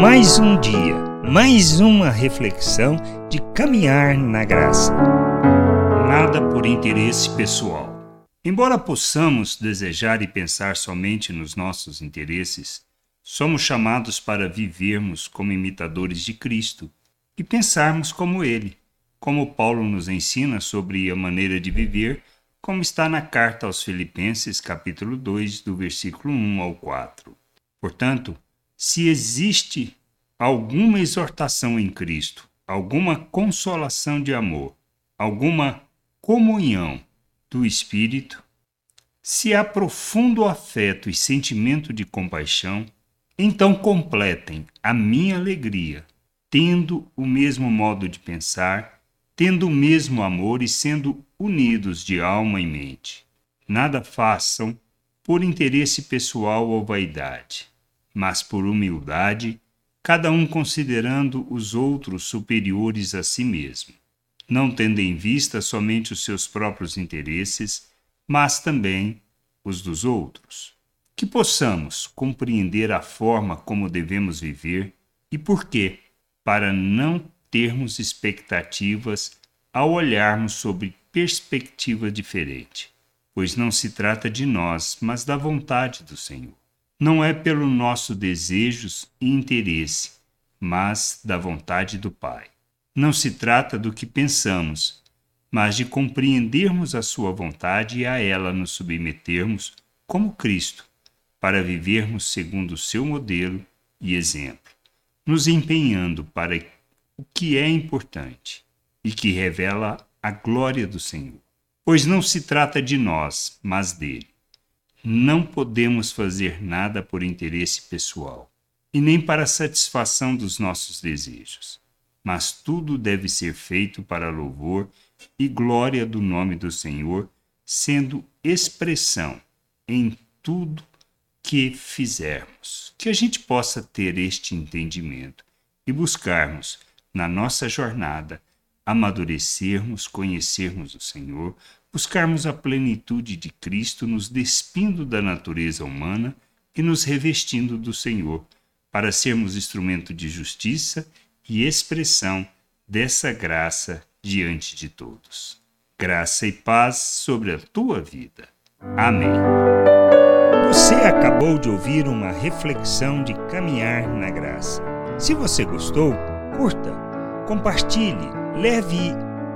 Mais um dia, mais uma reflexão de caminhar na graça. Nada por interesse pessoal. Embora possamos desejar e pensar somente nos nossos interesses, somos chamados para vivermos como imitadores de Cristo e pensarmos como Ele, como Paulo nos ensina sobre a maneira de viver, como está na carta aos Filipenses, capítulo 2, do versículo 1 ao 4. Portanto, se existe alguma exortação em Cristo, alguma consolação de amor, alguma comunhão do Espírito, se há profundo afeto e sentimento de compaixão, então completem a minha alegria, tendo o mesmo modo de pensar, tendo o mesmo amor e sendo unidos de alma e mente. Nada façam por interesse pessoal ou vaidade mas por humildade, cada um considerando os outros superiores a si mesmo, não tendo em vista somente os seus próprios interesses, mas também os dos outros. Que possamos compreender a forma como devemos viver e por quê, para não termos expectativas ao olharmos sobre perspectiva diferente, pois não se trata de nós, mas da vontade do Senhor não é pelo nosso desejos e interesse, mas da vontade do Pai. Não se trata do que pensamos, mas de compreendermos a Sua vontade e a ela nos submetermos como Cristo, para vivermos segundo o seu modelo e exemplo, nos empenhando para o que é importante e que revela a glória do Senhor. Pois não se trata de nós, mas dele. Não podemos fazer nada por interesse pessoal e nem para satisfação dos nossos desejos, mas tudo deve ser feito para louvor e glória do nome do Senhor, sendo expressão em tudo que fizermos. Que a gente possa ter este entendimento e buscarmos, na nossa jornada, amadurecermos, conhecermos o Senhor, buscarmos a plenitude de Cristo, nos despindo da natureza humana e nos revestindo do Senhor, para sermos instrumento de justiça e expressão dessa graça diante de todos. Graça e paz sobre a tua vida. Amém. Você acabou de ouvir uma reflexão de caminhar na graça. Se você gostou, curta, compartilhe, leve